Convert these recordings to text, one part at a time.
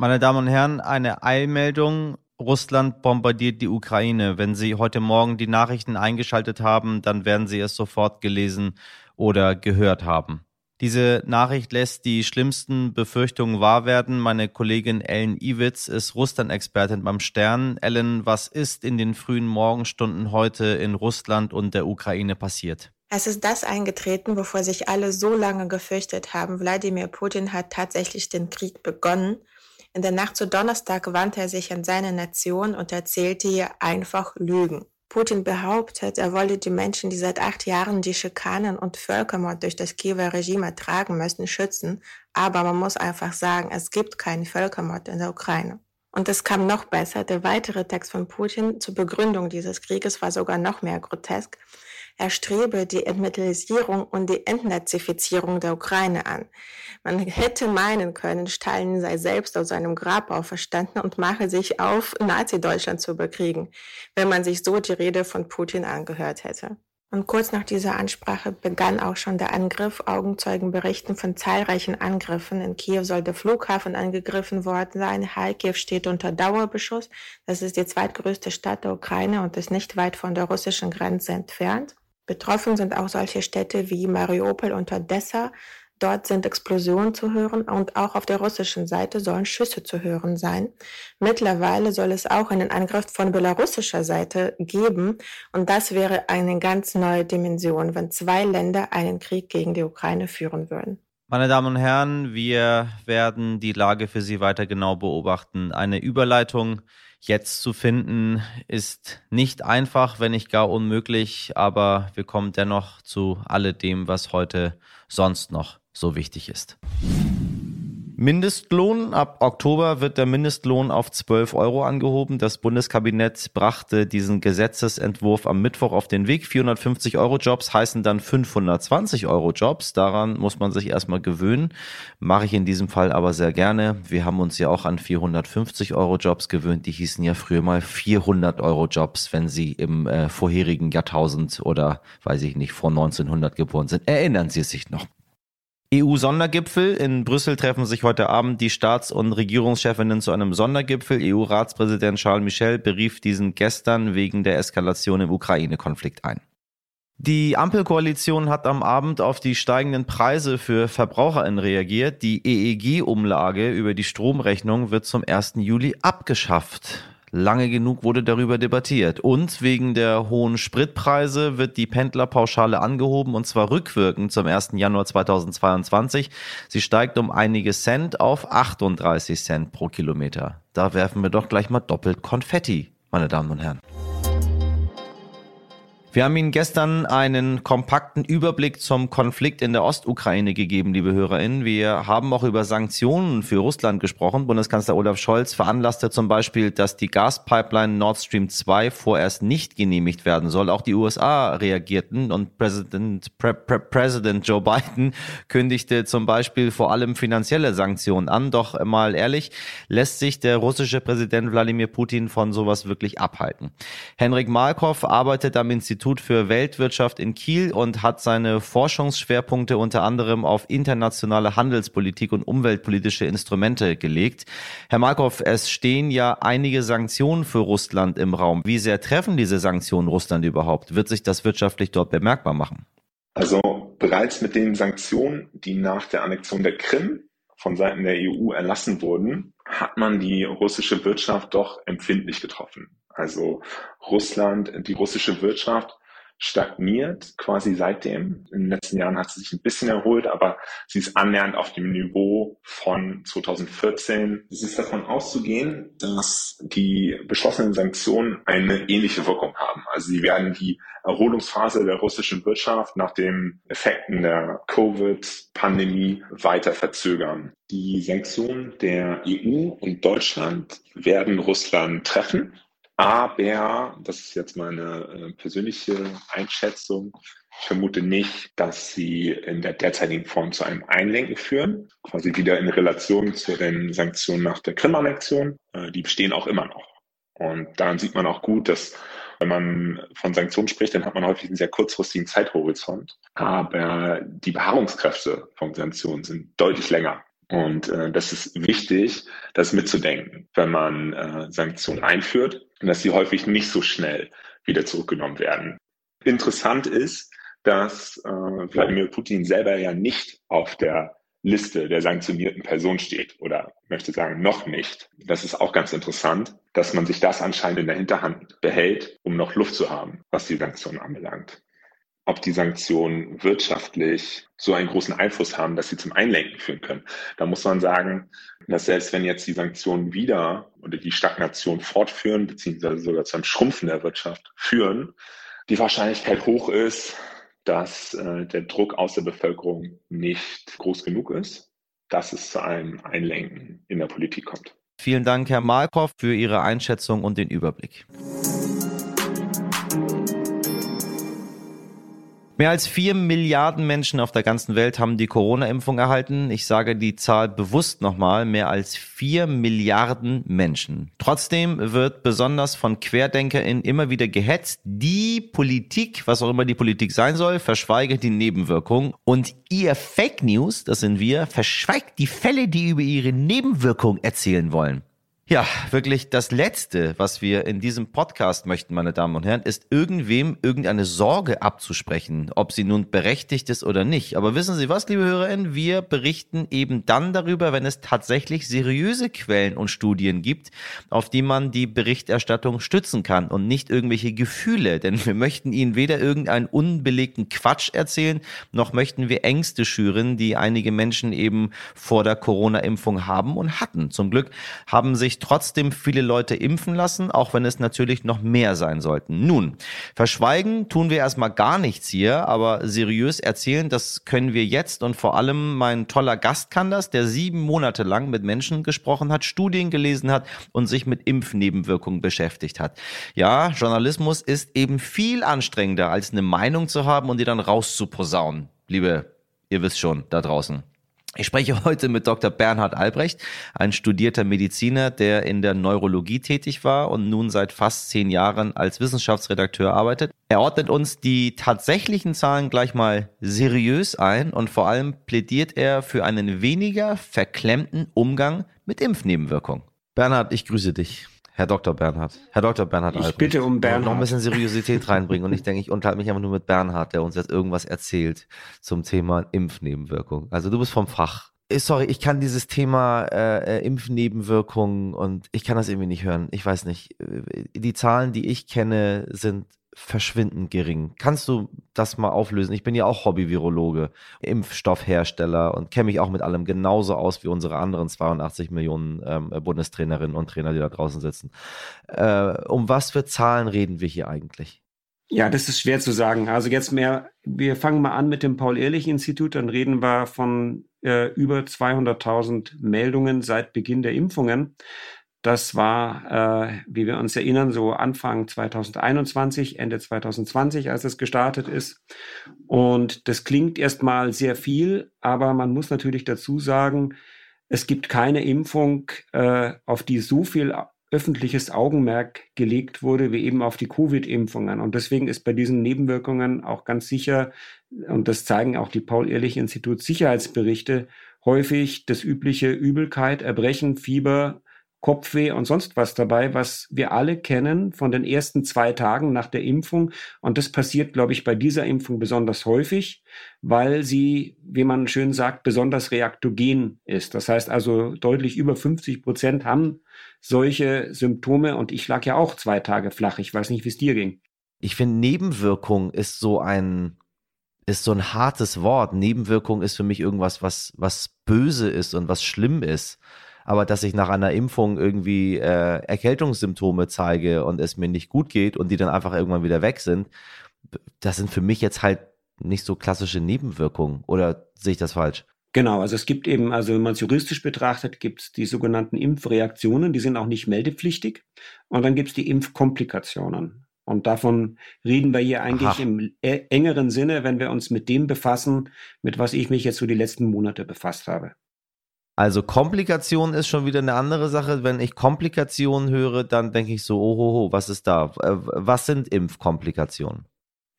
Meine Damen und Herren, eine Eilmeldung. Russland bombardiert die Ukraine. Wenn Sie heute Morgen die Nachrichten eingeschaltet haben, dann werden Sie es sofort gelesen oder gehört haben. Diese Nachricht lässt die schlimmsten Befürchtungen wahr werden. Meine Kollegin Ellen Iwitz ist Russland-Expertin beim Stern. Ellen, was ist in den frühen Morgenstunden heute in Russland und der Ukraine passiert? Es ist das eingetreten, wovor sich alle so lange gefürchtet haben. Wladimir Putin hat tatsächlich den Krieg begonnen in der Nacht zu Donnerstag wandte er sich an seine Nation und erzählte ihr einfach Lügen. Putin behauptet, er wolle die Menschen, die seit acht Jahren die Schikanen und Völkermord durch das Kiewer Regime ertragen müssen, schützen. Aber man muss einfach sagen, es gibt keinen Völkermord in der Ukraine. Und es kam noch besser. Der weitere Text von Putin zur Begründung dieses Krieges war sogar noch mehr grotesk. Er strebe die Entmilitarisierung und die Entnazifizierung der Ukraine an. Man hätte meinen können, Stalin sei selbst aus seinem Grab auferstanden und mache sich auf, Nazi-Deutschland zu bekriegen, wenn man sich so die Rede von Putin angehört hätte. Und kurz nach dieser Ansprache begann auch schon der Angriff. Augenzeugen berichten von zahlreichen Angriffen. In Kiew soll der Flughafen angegriffen worden sein. Kharkiv steht unter Dauerbeschuss. Das ist die zweitgrößte Stadt der Ukraine und ist nicht weit von der russischen Grenze entfernt. Betroffen sind auch solche Städte wie Mariupol und Odessa. Dort sind Explosionen zu hören und auch auf der russischen Seite sollen Schüsse zu hören sein. Mittlerweile soll es auch einen Angriff von belarussischer Seite geben und das wäre eine ganz neue Dimension, wenn zwei Länder einen Krieg gegen die Ukraine führen würden. Meine Damen und Herren, wir werden die Lage für Sie weiter genau beobachten. Eine Überleitung jetzt zu finden, ist nicht einfach, wenn nicht gar unmöglich, aber wir kommen dennoch zu alledem, was heute sonst noch so wichtig ist. Mindestlohn. Ab Oktober wird der Mindestlohn auf 12 Euro angehoben. Das Bundeskabinett brachte diesen Gesetzesentwurf am Mittwoch auf den Weg. 450 Euro Jobs heißen dann 520 Euro Jobs. Daran muss man sich erstmal gewöhnen. Mache ich in diesem Fall aber sehr gerne. Wir haben uns ja auch an 450 Euro Jobs gewöhnt. Die hießen ja früher mal 400 Euro Jobs, wenn sie im äh, vorherigen Jahrtausend oder weiß ich nicht, vor 1900 geboren sind. Erinnern Sie sich noch? EU-Sondergipfel. In Brüssel treffen sich heute Abend die Staats- und Regierungschefinnen zu einem Sondergipfel. EU-Ratspräsident Charles Michel berief diesen gestern wegen der Eskalation im Ukraine-Konflikt ein. Die Ampelkoalition hat am Abend auf die steigenden Preise für VerbraucherInnen reagiert. Die EEG-Umlage über die Stromrechnung wird zum 1. Juli abgeschafft. Lange genug wurde darüber debattiert. Und wegen der hohen Spritpreise wird die Pendlerpauschale angehoben und zwar rückwirkend zum 1. Januar 2022. Sie steigt um einige Cent auf 38 Cent pro Kilometer. Da werfen wir doch gleich mal doppelt Konfetti, meine Damen und Herren. Wir haben Ihnen gestern einen kompakten Überblick zum Konflikt in der Ostukraine gegeben, liebe HörerInnen. Wir haben auch über Sanktionen für Russland gesprochen. Bundeskanzler Olaf Scholz veranlasste zum Beispiel, dass die Gaspipeline Nord Stream 2 vorerst nicht genehmigt werden soll. Auch die USA reagierten und Präsident, Pre Pre Präsident Joe Biden kündigte zum Beispiel vor allem finanzielle Sanktionen an. Doch mal ehrlich, lässt sich der russische Präsident Wladimir Putin von sowas wirklich abhalten. Henrik Malkow arbeitet am Institut Institut für Weltwirtschaft in Kiel und hat seine Forschungsschwerpunkte unter anderem auf internationale Handelspolitik und umweltpolitische Instrumente gelegt. Herr Markov, es stehen ja einige Sanktionen für Russland im Raum. Wie sehr treffen diese Sanktionen Russland überhaupt? Wird sich das wirtschaftlich dort bemerkbar machen? Also bereits mit den Sanktionen, die nach der Annexion der Krim von Seiten der EU erlassen wurden, hat man die russische Wirtschaft doch empfindlich getroffen. Also Russland, die russische Wirtschaft stagniert quasi seitdem. In den letzten Jahren hat sie sich ein bisschen erholt, aber sie ist annähernd auf dem Niveau von 2014. Es ist davon auszugehen, dass die beschlossenen Sanktionen eine ähnliche Wirkung haben. Also sie werden die Erholungsphase der russischen Wirtschaft nach den Effekten der Covid-Pandemie weiter verzögern. Die Sanktionen der EU und Deutschland werden Russland treffen aber, das ist jetzt meine äh, persönliche Einschätzung, ich vermute nicht, dass sie in der derzeitigen Form zu einem Einlenken führen, quasi wieder in Relation zu den Sanktionen nach der Krim-Annexion. Äh, die bestehen auch immer noch. Und daran sieht man auch gut, dass wenn man von Sanktionen spricht, dann hat man häufig einen sehr kurzfristigen Zeithorizont. Aber die Beharrungskräfte von Sanktionen sind deutlich länger. Und äh, das ist wichtig, das mitzudenken, wenn man äh, Sanktionen einführt und dass sie häufig nicht so schnell wieder zurückgenommen werden. Interessant ist, dass äh, Wladimir Putin selber ja nicht auf der Liste der sanktionierten Person steht oder möchte sagen noch nicht. Das ist auch ganz interessant, dass man sich das anscheinend in der Hinterhand behält, um noch Luft zu haben, was die Sanktionen anbelangt ob die Sanktionen wirtschaftlich so einen großen Einfluss haben, dass sie zum Einlenken führen können. Da muss man sagen, dass selbst wenn jetzt die Sanktionen wieder oder die Stagnation fortführen, beziehungsweise sogar zu einem Schrumpfen der Wirtschaft führen, die Wahrscheinlichkeit hoch ist, dass äh, der Druck aus der Bevölkerung nicht groß genug ist, dass es zu einem Einlenken in der Politik kommt. Vielen Dank, Herr Malkoff, für Ihre Einschätzung und den Überblick. Mehr als vier Milliarden Menschen auf der ganzen Welt haben die Corona-Impfung erhalten. Ich sage die Zahl bewusst nochmal, mehr als vier Milliarden Menschen. Trotzdem wird besonders von QuerdenkerInnen immer wieder gehetzt, die Politik, was auch immer die Politik sein soll, verschweige die Nebenwirkungen. Und ihr Fake News, das sind wir, verschweigt die Fälle, die über ihre Nebenwirkung erzählen wollen. Ja, wirklich das Letzte, was wir in diesem Podcast möchten, meine Damen und Herren, ist irgendwem irgendeine Sorge abzusprechen, ob sie nun berechtigt ist oder nicht. Aber wissen Sie was, liebe HörerInnen, wir berichten eben dann darüber, wenn es tatsächlich seriöse Quellen und Studien gibt, auf die man die Berichterstattung stützen kann und nicht irgendwelche Gefühle. Denn wir möchten Ihnen weder irgendeinen unbelegten Quatsch erzählen, noch möchten wir Ängste schüren, die einige Menschen eben vor der Corona-Impfung haben und hatten. Zum Glück haben sich trotzdem viele Leute impfen lassen, auch wenn es natürlich noch mehr sein sollten. Nun, verschweigen tun wir erstmal gar nichts hier, aber seriös erzählen, das können wir jetzt und vor allem mein toller Gast kann das, der sieben Monate lang mit Menschen gesprochen hat, Studien gelesen hat und sich mit Impfnebenwirkungen beschäftigt hat. Ja, Journalismus ist eben viel anstrengender, als eine Meinung zu haben und die dann rauszuposaunen. Liebe, ihr wisst schon, da draußen. Ich spreche heute mit Dr. Bernhard Albrecht, ein studierter Mediziner, der in der Neurologie tätig war und nun seit fast zehn Jahren als Wissenschaftsredakteur arbeitet. Er ordnet uns die tatsächlichen Zahlen gleich mal seriös ein und vor allem plädiert er für einen weniger verklemmten Umgang mit Impfnebenwirkungen. Bernhard, ich grüße dich. Herr Dr. Bernhard. Herr Dr. Bernhard Ich Albrecht. bitte um Bernhard. Noch ein bisschen Seriosität reinbringen und ich denke, ich unterhalte mich einfach nur mit Bernhard, der uns jetzt irgendwas erzählt zum Thema Impfnebenwirkung. Also du bist vom Fach. Äh, sorry, ich kann dieses Thema äh, äh, Impfnebenwirkungen und ich kann das irgendwie nicht hören. Ich weiß nicht. Äh, die Zahlen, die ich kenne, sind verschwindend gering. Kannst du das mal auflösen? Ich bin ja auch Hobby-Virologe, Impfstoffhersteller und kenne mich auch mit allem genauso aus wie unsere anderen 82 Millionen ähm, Bundestrainerinnen und Trainer, die da draußen sitzen. Äh, um was für Zahlen reden wir hier eigentlich? Ja, das ist schwer zu sagen. Also jetzt mehr, wir fangen mal an mit dem Paul-Ehrlich-Institut, dann reden wir von äh, über 200.000 Meldungen seit Beginn der Impfungen. Das war, äh, wie wir uns erinnern, so Anfang 2021, Ende 2020, als es gestartet ist. Und das klingt erstmal sehr viel, aber man muss natürlich dazu sagen, es gibt keine Impfung, äh, auf die so viel öffentliches Augenmerk gelegt wurde, wie eben auf die Covid-Impfungen. Und deswegen ist bei diesen Nebenwirkungen auch ganz sicher, und das zeigen auch die Paul-Ehrlich-Institut Sicherheitsberichte, häufig das übliche Übelkeit, Erbrechen, Fieber, Kopfweh und sonst was dabei, was wir alle kennen von den ersten zwei Tagen nach der Impfung. Und das passiert, glaube ich, bei dieser Impfung besonders häufig, weil sie, wie man schön sagt, besonders reaktogen ist. Das heißt also, deutlich über 50 Prozent haben solche Symptome. Und ich lag ja auch zwei Tage flach. Ich weiß nicht, wie es dir ging. Ich finde, Nebenwirkung ist so ein, ist so ein hartes Wort. Nebenwirkung ist für mich irgendwas, was, was böse ist und was schlimm ist aber dass ich nach einer Impfung irgendwie äh, Erkältungssymptome zeige und es mir nicht gut geht und die dann einfach irgendwann wieder weg sind, das sind für mich jetzt halt nicht so klassische Nebenwirkungen. Oder sehe ich das falsch? Genau, also es gibt eben, also wenn man es juristisch betrachtet, gibt es die sogenannten Impfreaktionen, die sind auch nicht meldepflichtig. Und dann gibt es die Impfkomplikationen. Und davon reden wir hier eigentlich Aha. im e-, engeren Sinne, wenn wir uns mit dem befassen, mit was ich mich jetzt so die letzten Monate befasst habe. Also Komplikation ist schon wieder eine andere Sache. Wenn ich Komplikationen höre, dann denke ich so, ohoho, was ist da? Äh, was sind Impfkomplikationen?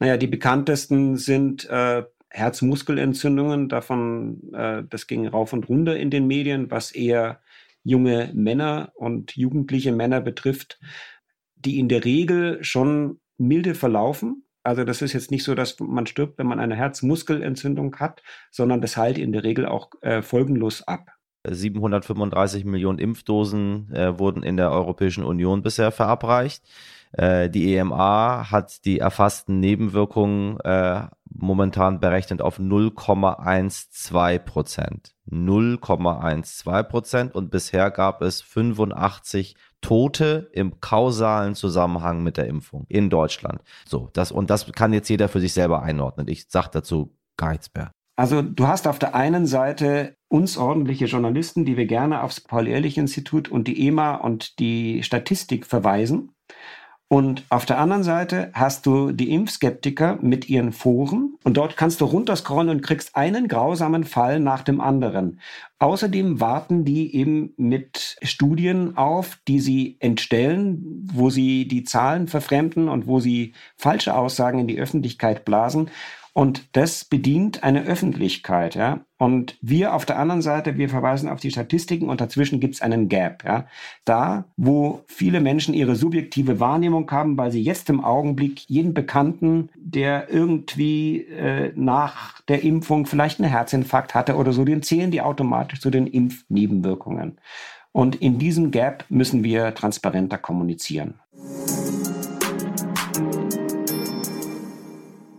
Naja, die bekanntesten sind äh, Herzmuskelentzündungen. Davon, äh, das ging rauf und runter in den Medien, was eher junge Männer und jugendliche Männer betrifft, die in der Regel schon milde verlaufen. Also das ist jetzt nicht so, dass man stirbt, wenn man eine Herzmuskelentzündung hat, sondern das heilt in der Regel auch äh, folgenlos ab. 735 Millionen Impfdosen äh, wurden in der Europäischen Union bisher verabreicht. Äh, die EMA hat die erfassten Nebenwirkungen äh, momentan berechnet auf 0,12 Prozent. 0,12 Prozent und bisher gab es 85 Tote im kausalen Zusammenhang mit der Impfung in Deutschland. So, das und das kann jetzt jeder für sich selber einordnen. Ich sage dazu gar nichts mehr. Also du hast auf der einen Seite uns ordentliche Journalisten, die wir gerne aufs Paul-Ehrlich-Institut und die EMA und die Statistik verweisen. Und auf der anderen Seite hast du die Impfskeptiker mit ihren Foren und dort kannst du runterscrollen und kriegst einen grausamen Fall nach dem anderen. Außerdem warten die eben mit Studien auf, die sie entstellen, wo sie die Zahlen verfremden und wo sie falsche Aussagen in die Öffentlichkeit blasen. Und das bedient eine Öffentlichkeit, ja. Und wir auf der anderen Seite, wir verweisen auf die Statistiken und dazwischen gibt es einen Gap, ja. Da, wo viele Menschen ihre subjektive Wahrnehmung haben, weil sie jetzt im Augenblick jeden Bekannten, der irgendwie äh, nach der Impfung vielleicht einen Herzinfarkt hatte oder so, den zählen die automatisch zu den Impfnebenwirkungen. Und in diesem Gap müssen wir transparenter kommunizieren.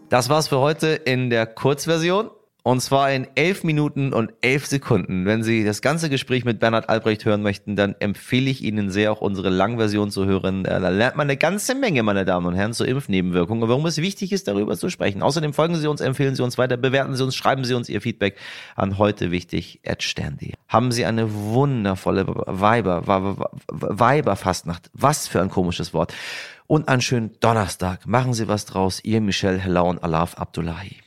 Das war's für heute in der Kurzversion. Und zwar in elf Minuten und elf Sekunden. Wenn Sie das ganze Gespräch mit Bernhard Albrecht hören möchten, dann empfehle ich Ihnen sehr, auch unsere Langversion zu hören. Äh, da lernt man eine ganze Menge, meine Damen und Herren, zu Impfnebenwirkungen und warum es wichtig ist, darüber zu sprechen. Außerdem folgen Sie uns, empfehlen Sie uns weiter, bewerten Sie uns, schreiben Sie uns Ihr Feedback an heute wichtig stern.de. Haben Sie eine wundervolle Weiber, Weiberfastnacht. Was für ein komisches Wort und einen schönen Donnerstag. Machen Sie was draus. Ihr Michel Helau und Alaf Abdullahi.